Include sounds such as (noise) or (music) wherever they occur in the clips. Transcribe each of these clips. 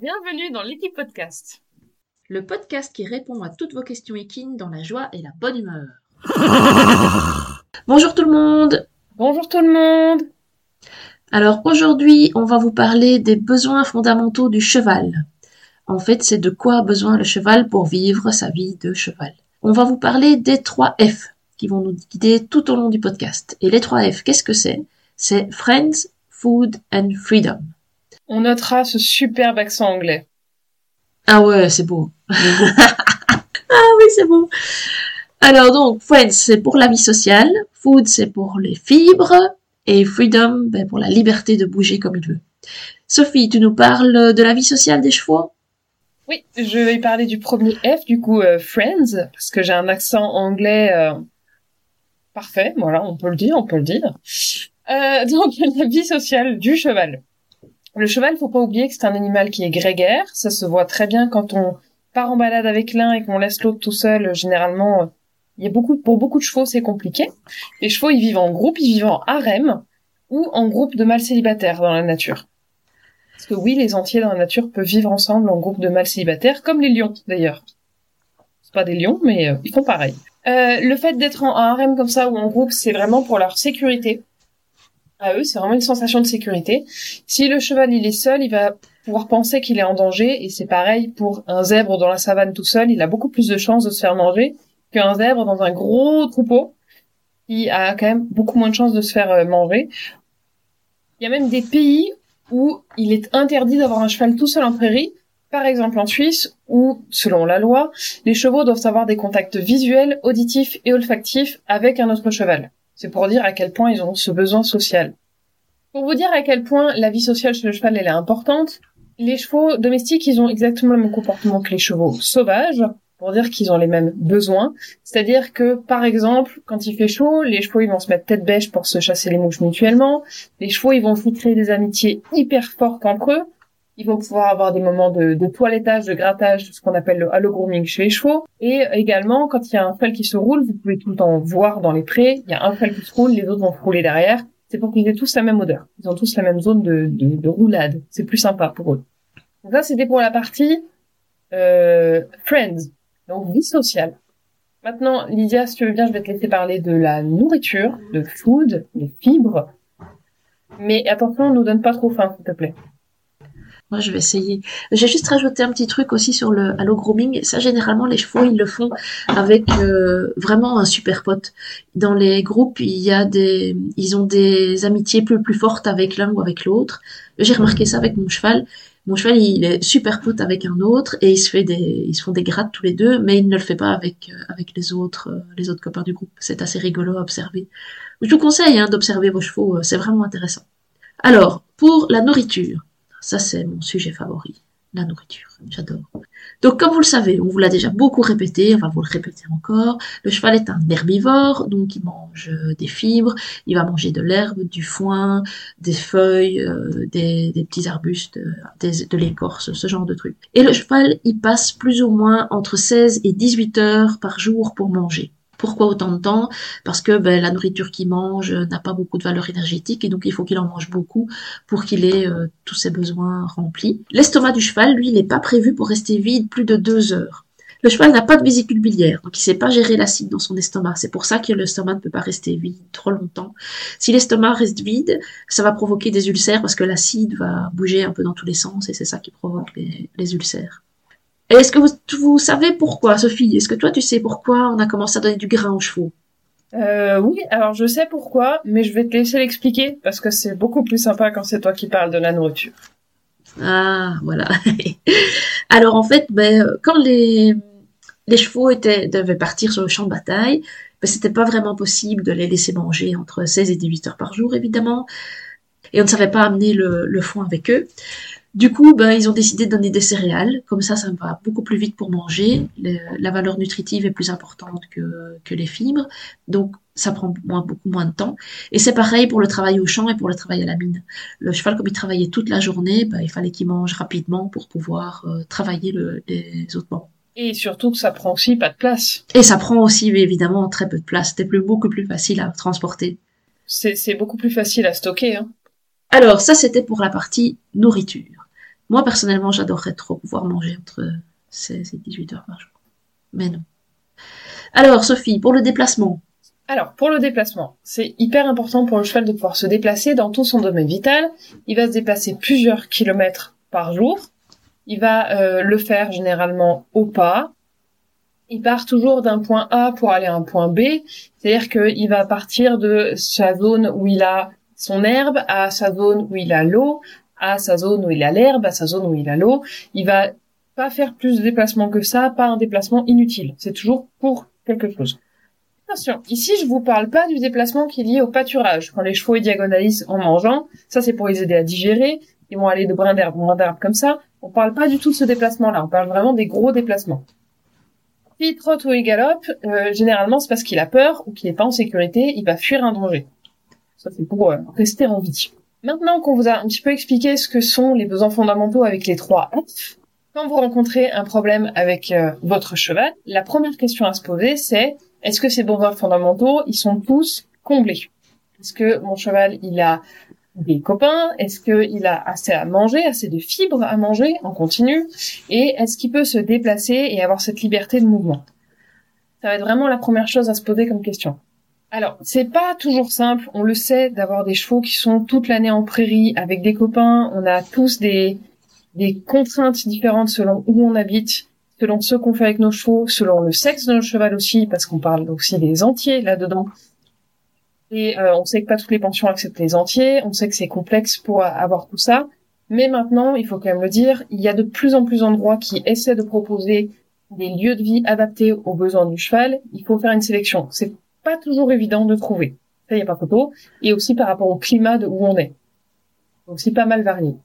Bienvenue dans l'équipe podcast. Le podcast qui répond à toutes vos questions équines dans la joie et la bonne humeur. (laughs) Bonjour tout le monde Bonjour tout le monde Alors aujourd'hui, on va vous parler des besoins fondamentaux du cheval. En fait, c'est de quoi a besoin le cheval pour vivre sa vie de cheval. On va vous parler des trois F qui vont nous guider tout au long du podcast. Et les trois F, qu'est-ce que c'est? C'est Friends, Food and Freedom. On notera ce superbe accent anglais. Ah ouais, c'est beau. (laughs) ah oui, c'est beau. Alors donc, Friends, c'est pour la vie sociale. Food, c'est pour les fibres. Et Freedom, ben, pour la liberté de bouger comme il veut. Sophie, tu nous parles de la vie sociale des chevaux? Oui, je vais parler du premier F, du coup, euh, Friends, parce que j'ai un accent anglais euh, parfait. Voilà, on peut le dire, on peut le dire. Euh, donc, (laughs) la vie sociale du cheval. Le cheval, faut pas oublier que c'est un animal qui est grégaire. Ça se voit très bien quand on part en balade avec l'un et qu'on laisse l'autre tout seul. Généralement, il y a beaucoup, pour beaucoup de chevaux, c'est compliqué. Les chevaux, ils vivent en groupe, ils vivent en harem ou en groupe de mâles célibataires dans la nature. Parce que oui, les entiers dans la nature peuvent vivre ensemble en groupe de mâles célibataires, comme les lions d'ailleurs. C'est pas des lions, mais euh, ils font pareil. Euh, le fait d'être en harem comme ça ou en groupe, c'est vraiment pour leur sécurité à eux, c'est vraiment une sensation de sécurité. Si le cheval il est seul, il va pouvoir penser qu'il est en danger et c'est pareil pour un zèbre dans la savane tout seul, il a beaucoup plus de chances de se faire manger qu'un zèbre dans un gros troupeau qui a quand même beaucoup moins de chances de se faire euh, manger. Il y a même des pays où il est interdit d'avoir un cheval tout seul en prairie, par exemple en Suisse, où, selon la loi, les chevaux doivent avoir des contacts visuels, auditifs et olfactifs avec un autre cheval. C'est pour dire à quel point ils ont ce besoin social. Pour vous dire à quel point la vie sociale chez le cheval elle est importante, les chevaux domestiques ils ont exactement le même comportement que les chevaux sauvages, pour dire qu'ils ont les mêmes besoins. C'est-à-dire que, par exemple, quand il fait chaud, les chevaux ils vont se mettre tête bêche pour se chasser les mouches mutuellement. Les chevaux ils vont créer des amitiés hyper fortes entre eux. Ils vont pouvoir avoir des moments de, de toilettage, de grattage, ce qu'on appelle le halo grooming chez les chevaux. Et également, quand il y a un cheval qui se roule, vous pouvez tout le temps voir dans les prés, il y a un cheval qui se roule, les autres vont se rouler derrière. C'est pour qu'ils aient tous la même odeur. Ils ont tous la même zone de, de, de roulade. C'est plus sympa pour eux. Donc ça, c'était pour la partie euh, friends, donc vie sociale. Maintenant, Lydia, si tu veux bien, je vais te laisser parler de la nourriture, de food, des fibres. Mais attention, ne nous donne pas trop faim, s'il te plaît. Moi, je vais essayer. J'ai juste rajouté un petit truc aussi sur le halo grooming. Ça, généralement, les chevaux, ils le font avec euh, vraiment un super pote. Dans les groupes, il y a des, ils ont des amitiés plus plus fortes avec l'un ou avec l'autre. J'ai remarqué ça avec mon cheval. Mon cheval, il est super pote avec un autre et il se fait des, ils se font des grattes tous les deux, mais il ne le fait pas avec euh, avec les autres, euh, les autres copains du groupe. C'est assez rigolo à observer. Je vous conseille hein, d'observer vos chevaux. C'est vraiment intéressant. Alors, pour la nourriture. Ça, c'est mon sujet favori, la nourriture. J'adore. Donc, comme vous le savez, on vous l'a déjà beaucoup répété, on va vous le répéter encore. Le cheval est un herbivore, donc il mange des fibres, il va manger de l'herbe, du foin, des feuilles, euh, des, petits arbustes, des, de l'écorce, ce genre de trucs. Et le cheval, il passe plus ou moins entre 16 et 18 heures par jour pour manger. Pourquoi autant de temps? Parce que ben, la nourriture qu'il mange n'a pas beaucoup de valeur énergétique et donc il faut qu'il en mange beaucoup pour qu'il ait euh, tous ses besoins remplis. L'estomac du cheval, lui, n'est pas prévu pour rester vide plus de deux heures. Le cheval n'a pas de vésicule biliaire, donc il ne sait pas gérer l'acide dans son estomac. C'est pour ça que l'estomac ne peut pas rester vide trop longtemps. Si l'estomac reste vide, ça va provoquer des ulcères parce que l'acide va bouger un peu dans tous les sens et c'est ça qui provoque les ulcères. Est-ce que vous, vous, savez pourquoi, Sophie? Est-ce que toi, tu sais pourquoi on a commencé à donner du grain aux chevaux? Euh, Oui, alors je sais pourquoi, mais je vais te laisser l'expliquer parce que c'est beaucoup plus sympa quand c'est toi qui parles de la nourriture. Ah, voilà. (laughs) alors en fait, ben, quand les, les chevaux étaient, devaient partir sur le champ de bataille, ben, c'était pas vraiment possible de les laisser manger entre 16 et 18 heures par jour, évidemment. Et on ne savait pas amener le, le foin avec eux. Du coup, ben, ils ont décidé de donner des céréales. Comme ça, ça va beaucoup plus vite pour manger. la valeur nutritive est plus importante que, que les fibres. Donc, ça prend moins, beaucoup moins de temps. Et c'est pareil pour le travail au champ et pour le travail à la mine. Le cheval, comme il travaillait toute la journée, ben, il fallait qu'il mange rapidement pour pouvoir euh, travailler le, les autres moments. Et surtout que ça prend aussi pas de place. Et ça prend aussi évidemment très peu de place. C'était plus, beaucoup plus facile à transporter. C'est beaucoup plus facile à stocker. Hein. Alors ça c'était pour la partie nourriture. Moi, personnellement, j'adorerais trop pouvoir manger entre 16 et 18 heures par jour. Mais non. Alors, Sophie, pour le déplacement. Alors, pour le déplacement, c'est hyper important pour le cheval de pouvoir se déplacer dans tout son domaine vital. Il va se déplacer plusieurs kilomètres par jour. Il va euh, le faire généralement au pas. Il part toujours d'un point A pour aller à un point B. C'est-à-dire qu'il va partir de sa zone où il a son herbe à sa zone où il a l'eau, à sa zone où il a l'herbe, à sa zone où il a l'eau. Il va pas faire plus de déplacements que ça, pas un déplacement inutile. C'est toujours pour quelque chose. Attention, ici je vous parle pas du déplacement qui est lié au pâturage. Quand les chevaux diagonalisent en mangeant, ça c'est pour les aider à digérer. Ils vont aller de brin d'herbe, brin d'herbe comme ça. On parle pas du tout de ce déplacement-là. On parle vraiment des gros déplacements. S'il trotte ou il galope, euh, généralement c'est parce qu'il a peur ou qu'il n'est pas en sécurité. Il va fuir un danger. Ça c'est pour euh, rester en vie. Maintenant qu'on vous a un petit peu expliqué ce que sont les besoins fondamentaux avec les trois F, quand vous rencontrez un problème avec euh, votre cheval, la première question à se poser, c'est est-ce que ces besoins fondamentaux, ils sont tous comblés? Est-ce que mon cheval, il a des copains? Est-ce qu'il a assez à manger, assez de fibres à manger en continu? Et est-ce qu'il peut se déplacer et avoir cette liberté de mouvement? Ça va être vraiment la première chose à se poser comme question. Alors, c'est pas toujours simple, on le sait, d'avoir des chevaux qui sont toute l'année en prairie avec des copains. On a tous des, contraintes différentes selon où on habite, selon ce qu'on fait avec nos chevaux, selon le sexe de notre cheval aussi, parce qu'on parle aussi des entiers là-dedans. Et euh, on sait que pas toutes les pensions acceptent les entiers, on sait que c'est complexe pour avoir tout ça. Mais maintenant, il faut quand même le dire, il y a de plus en plus d'endroits qui essaient de proposer des lieux de vie adaptés aux besoins du cheval. Il faut faire une sélection. Pas toujours évident de trouver. Ça, y a pas photo. Et aussi par rapport au climat de où on est. Donc c'est pas mal varié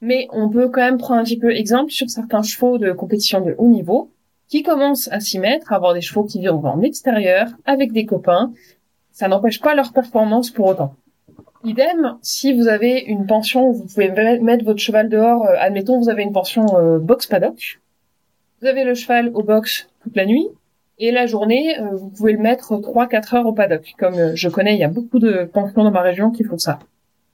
mais on peut quand même prendre un petit peu exemple sur certains chevaux de compétition de haut niveau qui commencent à s'y mettre, à avoir des chevaux qui vivent en extérieur avec des copains. Ça n'empêche pas leur performance pour autant. Idem, si vous avez une pension vous pouvez mettre votre cheval dehors, euh, admettons vous avez une pension euh, box paddock, vous avez le cheval au box toute la nuit, et la journée, euh, vous pouvez le mettre 3-4 heures au paddock. Comme je connais, il y a beaucoup de pensions dans ma région qui font ça.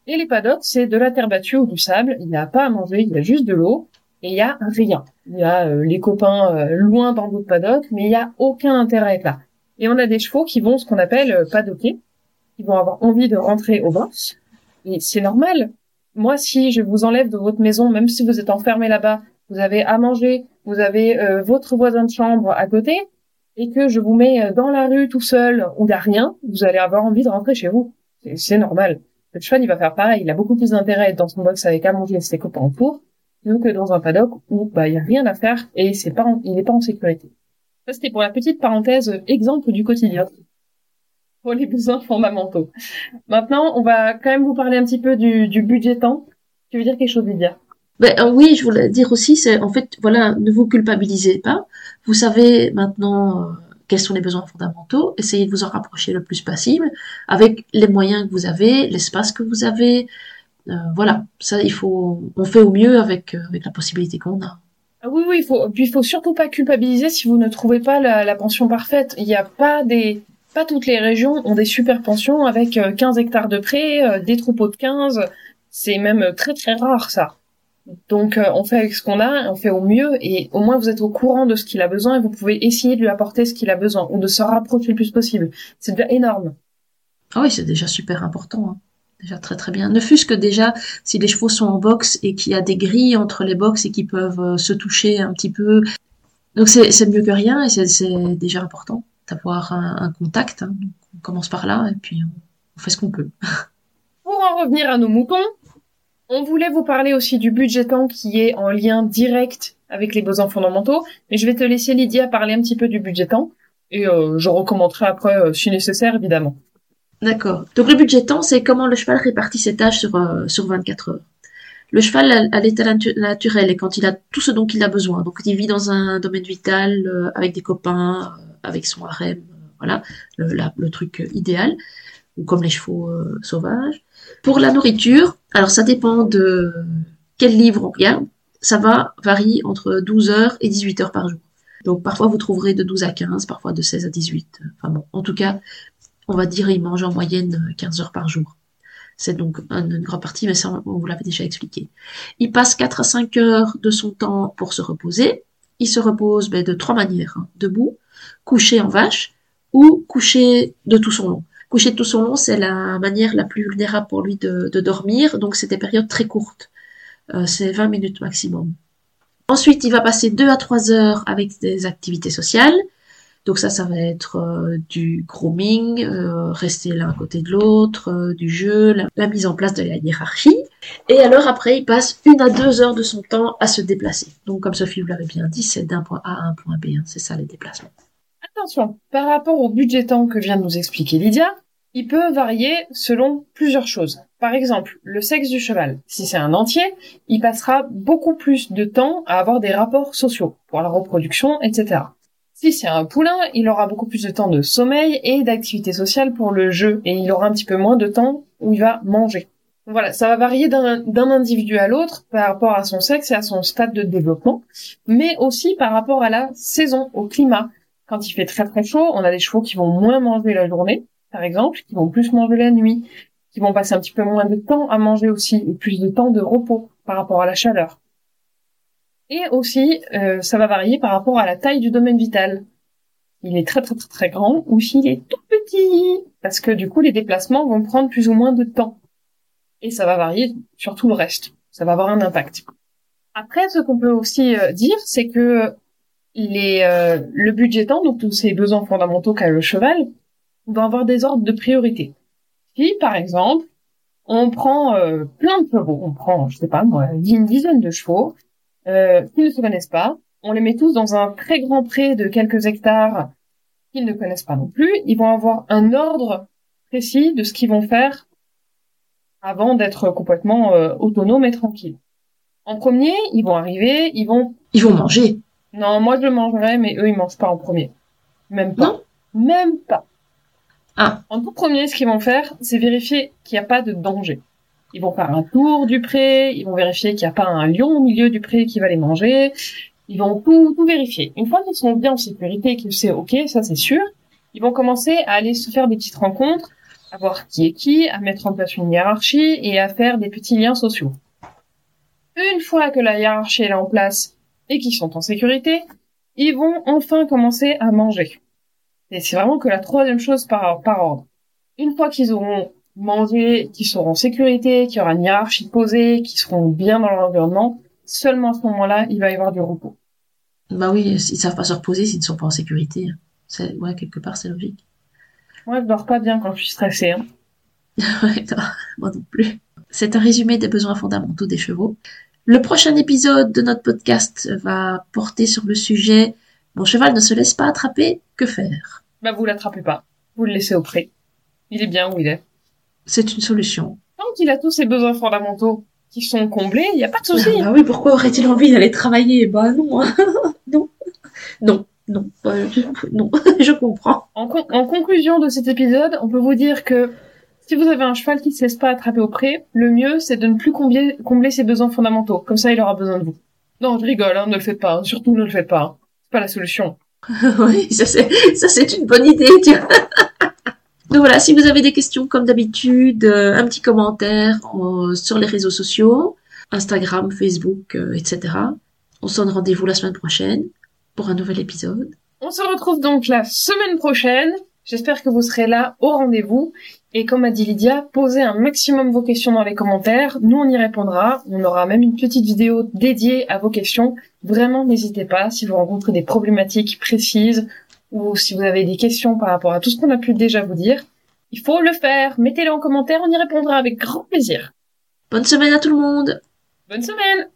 Et les paddocks, c'est de la terre battue ou du sable. Il n'y a pas à manger, il y a juste de l'eau et il y a rien. Il y a euh, les copains euh, loin dans d'autres paddocks, mais il n'y a aucun intérêt à être là. Et on a des chevaux qui vont ce qu'on appelle euh, paddocker, qui vont avoir envie de rentrer au box. Et c'est normal. Moi, si je vous enlève de votre maison, même si vous êtes enfermé là-bas, vous avez à manger, vous avez votre voisin de chambre à côté, et que je vous mets dans la rue tout seul où il a rien, vous allez avoir envie de rentrer chez vous. C'est normal. Le cheval, il va faire pareil. Il a beaucoup plus d'intérêt dans son box avec à manger et ses copains autour, plutôt que dans un paddock où, bah, il y a rien à faire et il n'est pas en sécurité. Ça, c'était pour la petite parenthèse euh, exemple du quotidien. Pour les besoins fondamentaux. Maintenant, on va quand même vous parler un petit peu du, du budget temps. Tu veux dire quelque chose, Lydia? Ben, euh, oui, je voulais dire aussi, c'est en fait, voilà, ne vous culpabilisez pas. Vous savez maintenant euh, quels sont les besoins fondamentaux, essayez de vous en rapprocher le plus possible avec les moyens que vous avez, l'espace que vous avez. Euh, voilà, ça il faut, on fait au mieux avec euh, avec la possibilité qu'on a. Ah oui, oui, il faut, puis il faut surtout pas culpabiliser si vous ne trouvez pas la, pension parfaite. Il n'y a pas des, pas toutes les régions ont des super pensions avec 15 euh, hectares de prés, des troupeaux de 15. C'est même très très rare ça. Donc euh, on fait avec ce qu'on a, on fait au mieux et au moins vous êtes au courant de ce qu'il a besoin et vous pouvez essayer de lui apporter ce qu'il a besoin ou de se rapprocher le plus possible. C'est déjà énorme. Ah oui, c'est déjà super important. Hein. Déjà très très bien. Ne fût-ce que déjà si les chevaux sont en boxe et qu'il y a des grilles entre les boxes et qu'ils peuvent euh, se toucher un petit peu. Donc c'est mieux que rien et c'est déjà important d'avoir un, contact. Hein. on commence par là et puis on fait ce qu'on peut. Pour en revenir à nos moutons, on voulait vous parler aussi du budget temps qui est en lien direct avec les besoins fondamentaux, mais je vais te laisser Lydia parler un petit peu du budget temps et euh, je recommenterai après euh, si nécessaire évidemment. D'accord. Donc le budget temps, c'est comment le cheval répartit ses tâches sur, euh, sur 24 heures. Le cheval à l'état naturel et quand il a tout ce dont il a besoin. Donc il vit dans un domaine vital avec des copains, avec son harem, voilà, le truc idéal, ou comme les chevaux sauvages. Pour la nourriture, alors ça dépend de quel livre on regarde. Ça va varier entre 12 heures et 18 heures par jour. Donc parfois vous trouverez de 12 à 15, parfois de 16 à 18. Enfin bon, en tout cas, on va dire il mange en moyenne 15 heures par jour. C'est donc une grande partie, mais ça, on vous l'avait déjà expliqué. Il passe 4 à 5 heures de son temps pour se reposer. Il se repose ben, de trois manières. Hein. Debout, couché en vache ou couché de tout son long. Coucher de tout son long, c'est la manière la plus vulnérable pour lui de, dormir, donc c'est des périodes très courtes. Euh, c'est 20 minutes maximum. Ensuite, il va passer 2 à 3 heures avec des activités sociales. Donc ça, ça va être euh, du grooming, euh, rester l'un à côté de l'autre, euh, du jeu, la, mise en place de la hiérarchie. Et alors après, il passe une à deux heures de son temps à se déplacer. Donc comme Sophie vous l'avait bien dit, c'est d'un point A à un point B. Hein. c'est ça les déplacements. Attention, par rapport au budget temps que vient de nous expliquer Lydia, il peut varier selon plusieurs choses. Par exemple, le sexe du cheval. Si c'est un entier, il passera beaucoup plus de temps à avoir des rapports sociaux pour la reproduction, etc. Si c'est un poulain, il aura beaucoup plus de temps de sommeil et d'activité sociale pour le jeu, et il aura un petit peu moins de temps où il va manger. Voilà, ça va varier d'un individu à l'autre par rapport à son sexe et à son stade de développement, mais aussi par rapport à la saison, au climat. Quand il fait très très chaud, on a des chevaux qui vont moins manger la journée, par exemple, qui vont plus manger la nuit, qui vont passer un petit peu moins de temps à manger aussi, et plus de temps de repos par rapport à la chaleur. Et aussi, euh, ça va varier par rapport à la taille du domaine vital. Il est très très très très grand ou s'il est tout petit, parce que du coup les déplacements vont prendre plus ou moins de temps. Et ça va varier sur tout le reste. Ça va avoir un impact. Après, ce qu'on peut aussi euh, dire, c'est que il est euh, le budgétant, donc tous ces besoins fondamentaux qu'a le cheval, on va avoir des ordres de priorité. Si, par exemple, on prend plein de chevaux, on prend, je sais pas moi, une dizaine de chevaux, euh, qui ne se connaissent pas. On les met tous dans un très grand pré de quelques hectares qu'ils ne connaissent pas non plus. Ils vont avoir un ordre précis de ce qu'ils vont faire avant d'être complètement euh, autonomes et tranquilles. En premier, ils vont arriver, ils vont... Ils vont manger. Non, moi je mangerai, mais eux ils mangent pas en premier. Même pas. Même pas. Ah. En tout premier, ce qu'ils vont faire, c'est vérifier qu'il n'y a pas de danger. Ils vont faire un tour du pré, ils vont vérifier qu'il n'y a pas un lion au milieu du pré qui va les manger. Ils vont tout, tout vérifier. Une fois qu'ils sont bien en sécurité, qu'ils savent OK, ça c'est sûr, ils vont commencer à aller se faire des petites rencontres, à voir qui est qui, à mettre en place une hiérarchie et à faire des petits liens sociaux. Une fois que la hiérarchie est en place et qu'ils sont en sécurité, ils vont enfin commencer à manger. Et c'est vraiment que la troisième chose par, par ordre. Une fois qu'ils auront manger, qui seront en sécurité, qui aura une hiérarchie posée, qui seront bien dans leur environnement, seulement à ce moment-là, il va y avoir du repos. Bah oui, ils savent pas se reposer s'ils ne sont pas en sécurité. C'est, ouais, quelque part, c'est logique. Moi, je dors pas bien quand je suis stressée. Hein. (laughs) ouais, moi non plus. C'est un résumé des besoins fondamentaux des chevaux. Le prochain épisode de notre podcast va porter sur le sujet Mon cheval ne se laisse pas attraper, que faire? Bah vous l'attrapez pas, vous le laissez au pré. Il est bien où il est c'est une solution. Tant qu'il a tous ses besoins fondamentaux qui sont comblés, il n'y a pas de souci. Ah oui, pourquoi aurait-il envie d'aller travailler? Bah non, (laughs) non, non, non, non, (laughs) je comprends. En, conclusion de cet épisode, on peut vous dire que si vous avez un cheval qui ne se laisse pas attraper au pré, le mieux c'est de ne plus combler, combler ses besoins fondamentaux. Comme ça, il aura besoin de vous. Non, je rigole, hein, ne le faites pas. Hein. Surtout, ne le faites pas. Hein. C'est pas la solution. (laughs) oui, ça c'est, une bonne idée, tiens. (laughs) Donc voilà, si vous avez des questions comme d'habitude, euh, un petit commentaire euh, sur les réseaux sociaux, Instagram, Facebook, euh, etc. On se donne rendez-vous la semaine prochaine pour un nouvel épisode. On se retrouve donc la semaine prochaine. J'espère que vous serez là au rendez-vous. Et comme a dit Lydia, posez un maximum vos questions dans les commentaires. Nous, on y répondra. On aura même une petite vidéo dédiée à vos questions. Vraiment, n'hésitez pas si vous rencontrez des problématiques précises ou si vous avez des questions par rapport à tout ce qu'on a pu déjà vous dire, il faut le faire. Mettez-le en commentaire, on y répondra avec grand plaisir. Bonne semaine à tout le monde. Bonne semaine